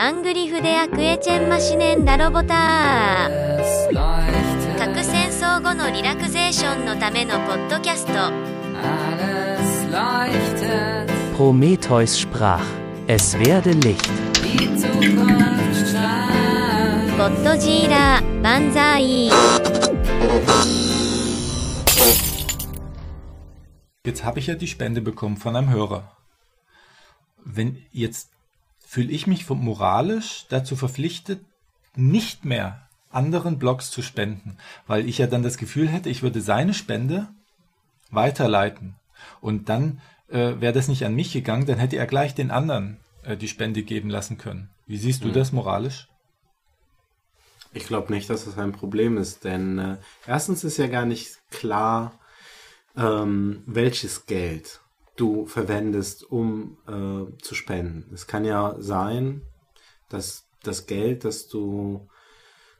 アングリフデアクエチェンマシネンダロボター核戦争後のリラクゼーションのためのポッドキャスト Prometheus sprach, es werde Licht. ゴッドジーラー万歳 Jetzt habe ich ja die Spende bekommen von einem Hörer. Wenn jetzt fühle ich mich moralisch dazu verpflichtet, nicht mehr anderen Blogs zu spenden, weil ich ja dann das Gefühl hätte, ich würde seine Spende weiterleiten und dann äh, wäre das nicht an mich gegangen, dann hätte er gleich den anderen äh, die Spende geben lassen können. Wie siehst du Mhm. das moralisch? Ich glaube nicht, dass das ein Problem ist, denn äh, erstens ist ja gar nicht klar, ähm, welches Geld du verwendest, um äh, zu spenden. Es kann ja sein, dass das Geld, das du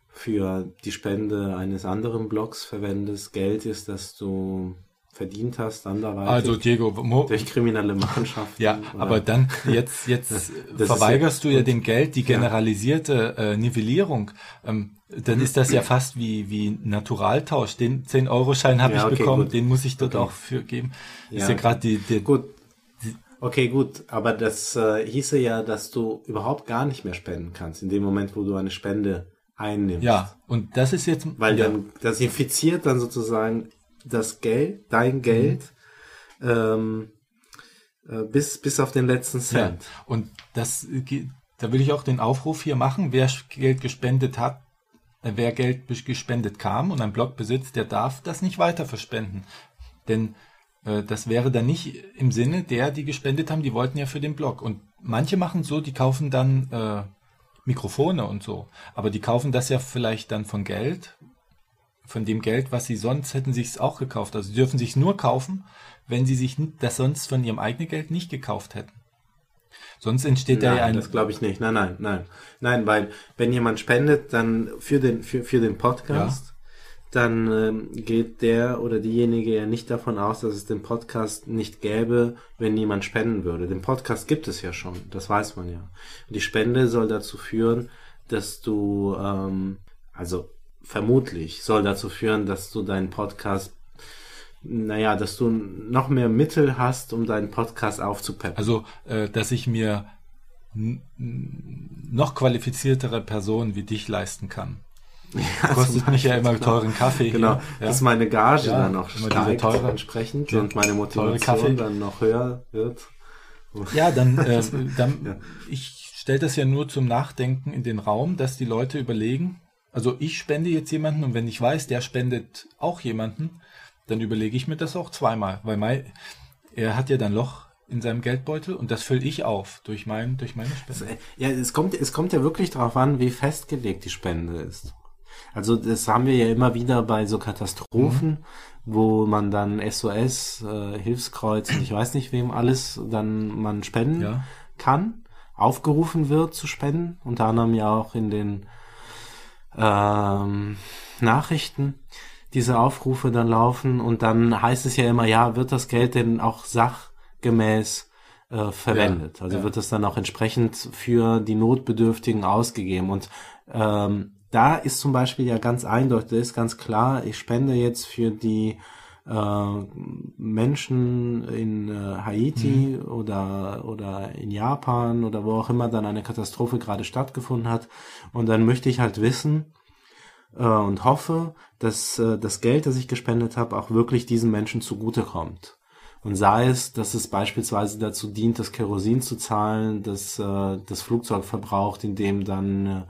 für die Spende eines anderen Blogs verwendest, Geld ist, das du verdient hast, anderweitig Also Diego, mo durch kriminelle Machenschaften. Ja, oder- aber dann jetzt jetzt verweigerst ja- du ja dem Geld die ja. generalisierte äh, Nivellierung. Ähm, dann ist das ja fast wie wie Naturaltausch. Den 10 Euro Schein habe Ja, ich okay, bekommen, gut. den muss ich dort Okay. auch für geben. Ist Ja. ja gerade die, die Gut. Okay, gut. Aber das äh, hieße ja, dass du überhaupt gar nicht mehr spenden kannst, in dem Moment, wo du eine Spende einnimmst. ja und das ist jetzt Weil ja, dann, das infiziert dann sozusagen das Geld, dein Geld, ähm, äh, bis, bis auf den letzten ja. Cent. und das da will ich auch den Aufruf hier machen, wer Geld gespendet hat, äh, wer Geld gespendet kam und einen Blog besitzt, der darf das nicht weiter verspenden. Denn äh, das wäre dann nicht im Sinne der, die gespendet haben, die wollten ja für den Blog. Und manche machen so, die kaufen dann äh, Mikrofone und so. Aber die kaufen das ja vielleicht dann von Geld, von dem Geld, was sie sonst hätten sich auch gekauft. Also sie dürfen sich nur kaufen, wenn sie sich das sonst von ihrem eigenen Geld nicht gekauft hätten. Sonst entsteht da ja Nein, ein das glaube ich nicht. Nein, nein, nein. Nein, weil wenn jemand spendet, dann für den, für, für den Podcast, dann ähm, geht der oder diejenige ja nicht davon aus, dass es den Podcast nicht gäbe, wenn niemand spenden würde. Den Podcast gibt es ja schon, das weiß man ja. Und die Spende soll dazu führen, dass du, ähm, also vermutlich soll dazu führen, dass du deinen Podcast, naja, dass du noch mehr Mittel hast, um deinen Podcast aufzupeppen. Also, äh, dass ich mir noch qualifiziertere Personen wie dich leisten kann. Kostet mich ja immer teuren Kaffee Genau, hier. Ja. dass meine Gage Ja, dann diese steigt teure- entsprechend ja, und meine. Motivation dann noch höher wird. Ja, dann, äh, dann Ja. ich stelle das ja nur zum Nachdenken in den Raum, dass die Leute überlegen, also ich spende jetzt jemanden und wenn ich weiß, der spendet auch jemanden, dann überlege ich mir das auch zweimal, weil mein, er hat ja dann Loch in seinem Geldbeutel und das fülle ich auf durch mein, durch meine Spende. Ja, es kommt, es kommt ja wirklich darauf an, wie festgelegt die Spende ist. Also das haben wir ja immer wieder bei so Katastrophen, wo man dann SOS, äh, Hilfskreuz und ich weiß nicht wem alles dann man spenden Ja. kann, aufgerufen wird zu spenden, unter anderem ja auch in den ähm, Nachrichten diese Aufrufe dann laufen und dann heißt es ja immer, ja, wird das Geld denn auch sachgemäß äh, verwendet? also ja. wird es dann auch entsprechend für die Notbedürftigen ausgegeben und ähm, da ist zum Beispiel ja ganz eindeutig, ist ganz klar, ich spende jetzt für die Menschen in äh, Haiti oder, oder in Japan oder wo auch immer dann eine Katastrophe gerade stattgefunden hat. Und dann möchte ich halt wissen äh, und hoffe, dass äh, das Geld, das ich gespendet habe, auch wirklich diesen Menschen zugutekommt. Und sei es, dass es beispielsweise dazu dient, das Kerosin zu zahlen, das äh, das Flugzeug verbraucht, in dem dann äh,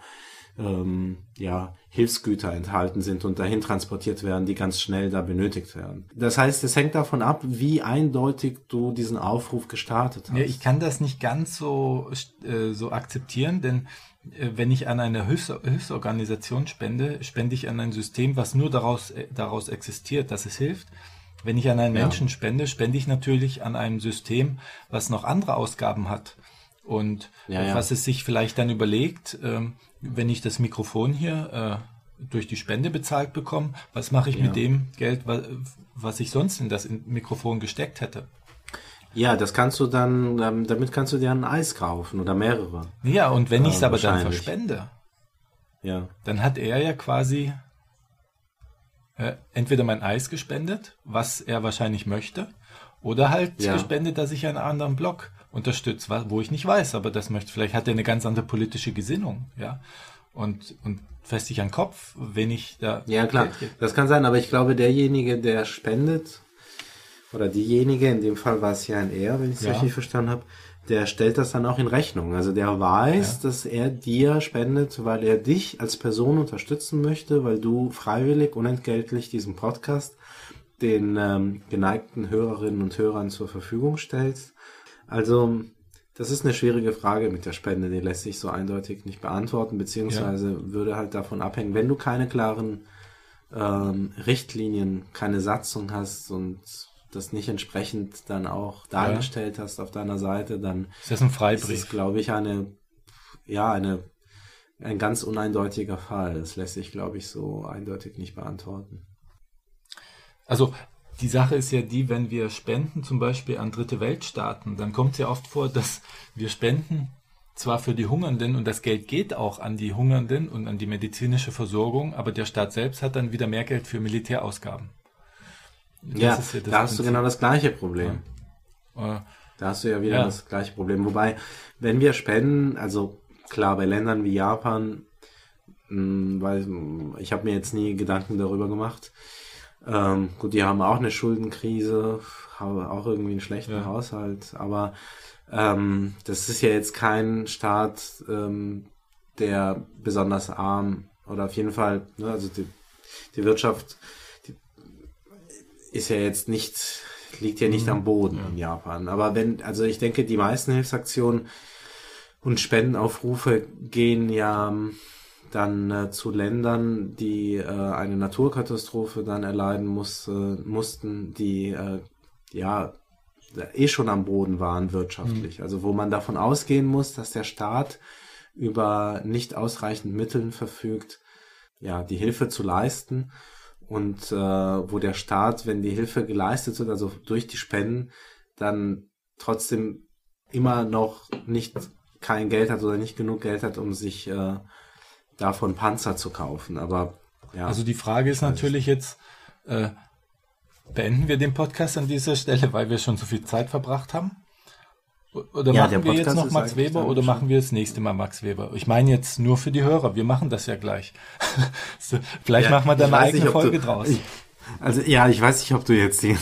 ähm, ja, Hilfsgüter enthalten sind und dahin transportiert werden, die ganz schnell da benötigt werden. Das heißt, es hängt davon ab, wie eindeutig du diesen Aufruf gestartet hast. Ja, ich kann das nicht ganz so, äh, so akzeptieren, denn äh, wenn ich an eine Hilfs Hilfsorganisation spende, spende ich an ein System, was nur daraus, äh, daraus existiert, dass es hilft. Wenn ich an einen Ja. Menschen spende, spende ich natürlich an einem System, was noch andere Ausgaben hat. Und Ja, ja. was es sich vielleicht dann überlegt, ähm, wenn ich das Mikrofon hier äh, durch die Spende bezahlt bekomme, was mache ich Ja. mit dem Geld, was, was ich sonst in das Mikrofon gesteckt hätte? Ja, das kannst du dann, ähm, damit kannst du dir ein Eis kaufen oder mehrere. Ja, und wenn ich es aber dann verspende, Ja. dann hat er ja quasi äh, entweder mein Eis gespendet, was er wahrscheinlich möchte, oder halt Ja. gespendet, dass ich einen anderen Block unterstütze, wo ich nicht weiß, aber das möchte, vielleicht hat er eine ganz andere politische Gesinnung, ja. Und, und fest sich an den Kopf, wenn ich da. Ja, klar, das kann sein, aber ich glaube, derjenige, der spendet, oder diejenige, in dem Fall war es ja ein Er, wenn ich es Ja. richtig verstanden habe, der stellt das dann auch in Rechnung. Also der weiß, dass er dir spendet, weil er dich als Person unterstützen möchte, weil du freiwillig, unentgeltlich diesen Podcast den ähm, geneigten Hörerinnen und Hörern zur Verfügung stellst. Also, das ist eine schwierige Frage mit der Spende, die lässt sich so eindeutig nicht beantworten, beziehungsweise würde halt davon abhängen, wenn du keine klaren ähm, Richtlinien, keine Satzung hast und das nicht entsprechend dann auch dargestellt hast auf deiner Seite, dann Ist das ein ist Freibrief? glaube ich, eine, ja, eine, ein ganz uneindeutiger Fall. Das lässt sich, glaube ich, so eindeutig nicht beantworten. Also die Sache ist ja die, wenn wir spenden zum Beispiel an dritte Weltstaaten, dann kommt es ja oft vor, dass wir spenden zwar für die Hungernden und das Geld geht auch an die Hungernden und an die medizinische Versorgung, aber der Staat selbst hat dann wieder mehr Geld für Militärausgaben. Das ja, ist das da hast du Prinzip. genau das gleiche Problem. Äh, Da hast du ja wieder Ja. das gleiche Problem. Wobei, wenn wir spenden, also klar, bei Ländern wie Japan, mh, weil ich habe mir jetzt nie Gedanken darüber gemacht. Ähm, gut, die haben auch eine Schuldenkrise, haben auch irgendwie einen schlechten Ja. Haushalt, aber ähm, das ist ja jetzt kein Staat, ähm, der besonders arm oder auf jeden Fall, ne, also die, die Wirtschaft die ist ja jetzt nicht, liegt ja nicht am Boden in Japan. Aber wenn, also ich denke, die meisten Hilfsaktionen und Spendenaufrufe gehen ja dann äh, zu Ländern, die äh, eine Naturkatastrophe dann erleiden muss, äh, mussten, die äh, ja eh schon am Boden waren wirtschaftlich. Also wo man davon ausgehen muss, dass der Staat über nicht ausreichend Mitteln verfügt, ja, die Hilfe zu leisten und äh, wo der Staat, wenn die Hilfe geleistet wird, also durch die Spenden, dann trotzdem immer noch nicht kein Geld hat oder nicht genug Geld hat, um sich äh, davon Panzer zu kaufen. Aber ja, Also die Frage ist natürlich jetzt, äh, beenden wir den Podcast an dieser Stelle, weil wir schon so viel Zeit verbracht haben? Oder Ja, machen wir jetzt noch Max Weber oder machen wir das nächste Mal Max Weber? Ich meine jetzt nur für die Hörer, wir machen das ja gleich. so, vielleicht Ja, machen wir da eine eigene nicht, Folge du- draus. Ich, also ja, ich weiß nicht, ob du jetzt die,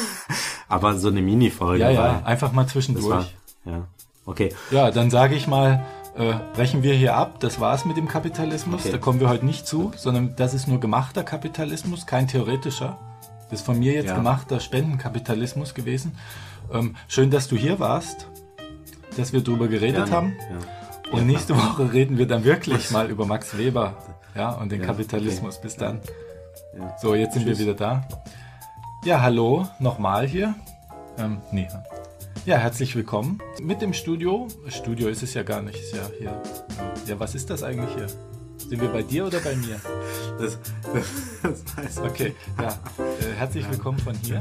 aber so eine Mini-Folge. ja, ja, einfach mal zwischendurch. war, ja, okay. Ja, dann sage ich mal, äh, brechen wir hier ab. Das war's mit dem Kapitalismus. Okay. Da kommen wir heute nicht zu, sondern das ist nur gemachter Kapitalismus, kein theoretischer. Das ist von mir jetzt Ja. gemachter Spendenkapitalismus gewesen. Ähm, schön, dass du hier warst, dass wir drüber geredet Gerne, haben. Ja. Und nächste Woche reden wir dann wirklich mal über Max Weber ja, und den Ja, Kapitalismus. okay. Bis dann. Ja. So, jetzt sind Tschüss. wir wieder da. Ja, hallo, nochmal hier. Ähm, nee. Ja, herzlich willkommen mit dem Studio. Studio ist es ja gar nicht, ist ja hier. Ja, was ist das eigentlich hier? Sind wir bei dir oder bei mir? Das, das, das heißt, Okay, ja. Äh, herzlich willkommen von hier.